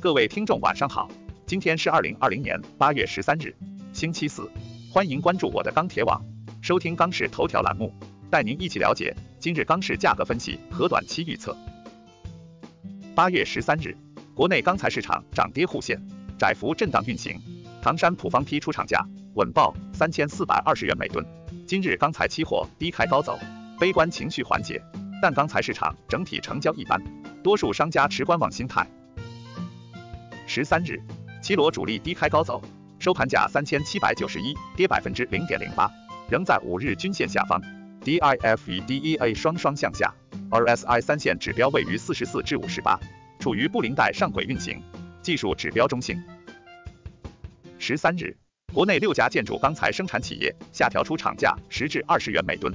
各位听众晚上好，今天是二零二零年八月十三日，星期四，欢迎关注我的钢铁网，收听钢市头条栏目，带您一起了解今日钢市价格分析和短期预测。八月十三日，国内钢材市场涨跌互现，窄幅震荡运行。唐山普方坯出厂价稳报三千四百二十元每吨。今日钢材期货低开高走，悲观情绪缓解，但钢材市场整体成交一般，多数商家持观望心态。十三日，七罗主力低开高走，收盘价三千七百九十一，跌百分之零点零八，仍在五日均线下方，DIF 与 DEA 双双向下，RSI 三线指标位于四十四至五十八，处于布林带上轨运行，技术指标中性。十三日，国内六家建筑钢材生产企业下调出厂价十至二十元每吨。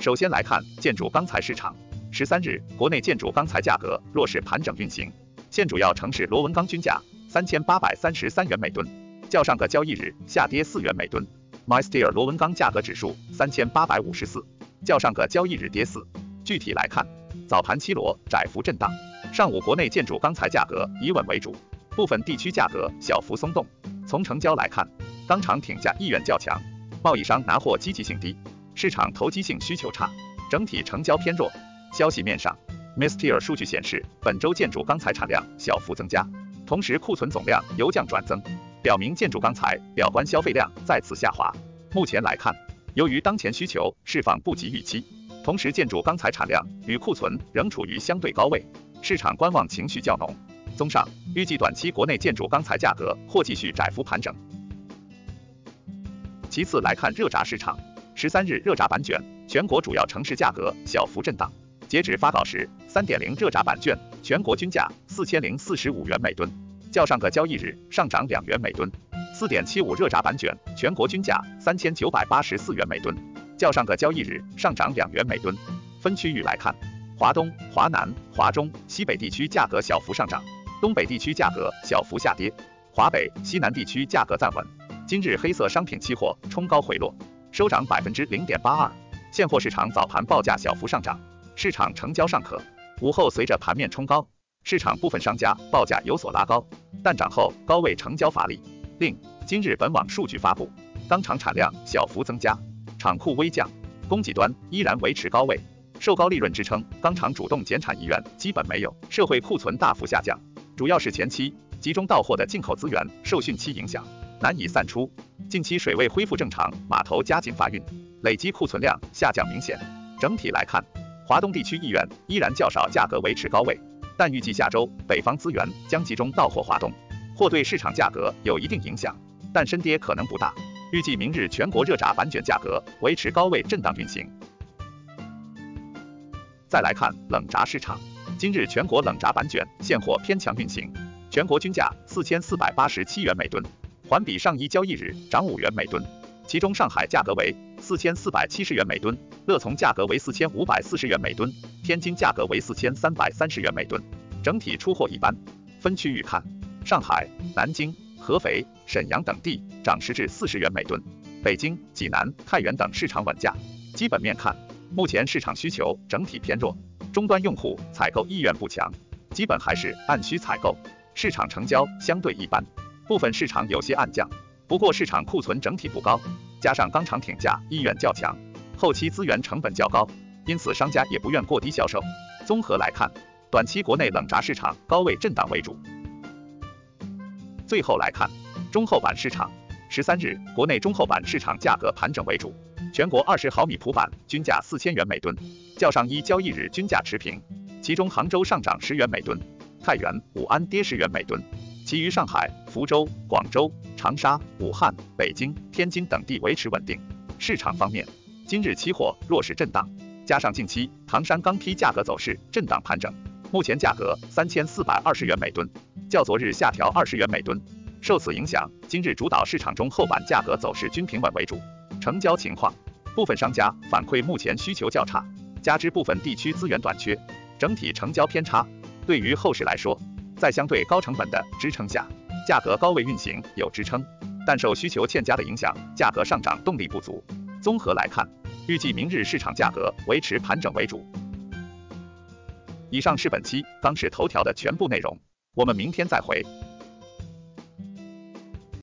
首先来看建筑钢材市场，十三日国内建筑钢材价格弱势盘整运行。现主要城市螺纹钢均价三千八百三十三元每吨，较上个交易日下跌四元每吨。MySteel 螺纹钢价格指数三千八百五十四，较上个交易日跌四。具体来看，早盘七螺窄幅震荡，上午国内建筑钢材价格以稳为主，部分地区价格小幅松动。从成交来看，钢厂挺价意愿较强，贸易商拿货积极性低，市场投机性需求差，整体成交偏弱。消息面上。Misteel 数据显示，本周建筑钢材产量小幅增加，同时库存总量由降转增，表明建筑钢材表观消费量再次下滑。目前来看，由于当前需求释放不及预期，同时建筑钢材产量与库存仍处于相对高位，市场观望情绪较浓。综上，预计短期国内建筑钢材价格或继续窄幅盘整。其次来看热轧市场，十三日热轧板卷全国主要城市价格小幅震荡。截止发稿时，三点零热轧板卷全国均价四千零四十五元每吨，较上个交易日上涨两元每吨。四点七五热轧板卷全国均价三千九百八十四元每吨，较上个交易日上涨两元每吨。分区域来看，华东、华南、华中、西北地区价格小幅上涨，东北地区价格小幅下跌，华北、西南地区价格暂稳。今日黑色商品期货冲高回落，收涨百分之零点八二，现货市场早盘报价小幅上涨。市场成交尚可，午后随着盘面冲高，市场部分商家报价有所拉高，但涨后高位成交乏力。另，今日本网数据发布，钢厂产量小幅增加，厂库微降，供给端依然维持高位，受高利润支撑，钢厂主动减产意愿基本没有，社会库存大幅下降，主要是前期集中到货的进口资源受汛期影响，难以散出。近期水位恢复正常，码头加紧发运，累积库存量下降明显。整体来看。华东地区意愿依然较少，价格维持高位，但预计下周北方资源将集中到货华东，或对市场价格有一定影响，但深跌可能不大。预计明日全国热轧板卷价格维持高位震荡运行。再来看冷轧市场，今日全国冷轧板卷现货偏强运行，全国均价四千四百八十七元每吨，环比上一交易日涨五元每吨，其中上海价格为。四千四百七十元每吨，乐从价格为四千五百四十元每吨，天津价格为四千三百三十元每吨，整体出货一般。分区域看，上海、南京、合肥、沈阳等地涨十至四十元每吨，北京、济南、太原等市场稳价。基本面看，目前市场需求整体偏弱，终端用户采购意愿不强，基本还是按需采购，市场成交相对一般，部分市场有些暗降，不过市场库存整体不高。加上钢厂挺价意愿较强，后期资源成本较高，因此商家也不愿过低销售。综合来看，短期国内冷轧市场高位震荡为主。最后来看中厚板市场，十三日国内中厚板市场价格盘整为主，全国二十毫米普板均价四千元每吨，较上一交易日均价持平，其中杭州上涨十元每吨，太原、武安跌十元每吨。其余上海、福州、广州、长沙、武汉、北京、天津等地维持稳定。市场方面，今日期货弱势震荡，加上近期唐山钢坯价格走势震荡盘整，目前价格三千四百二十元每吨，较昨日下调二十元每吨。受此影响，今日主导市场中厚板价格走势均平稳为主。成交情况，部分商家反馈目前需求较差，加之部分地区资源短缺，整体成交偏差。对于后市来说，在相对高成本的支撑下，价格高位运行有支撑，但受需求欠佳的影响，价格上涨动力不足。综合来看，预计明日市场价格维持盘整为主。以上是本期钢市头条的全部内容。我们明天再会。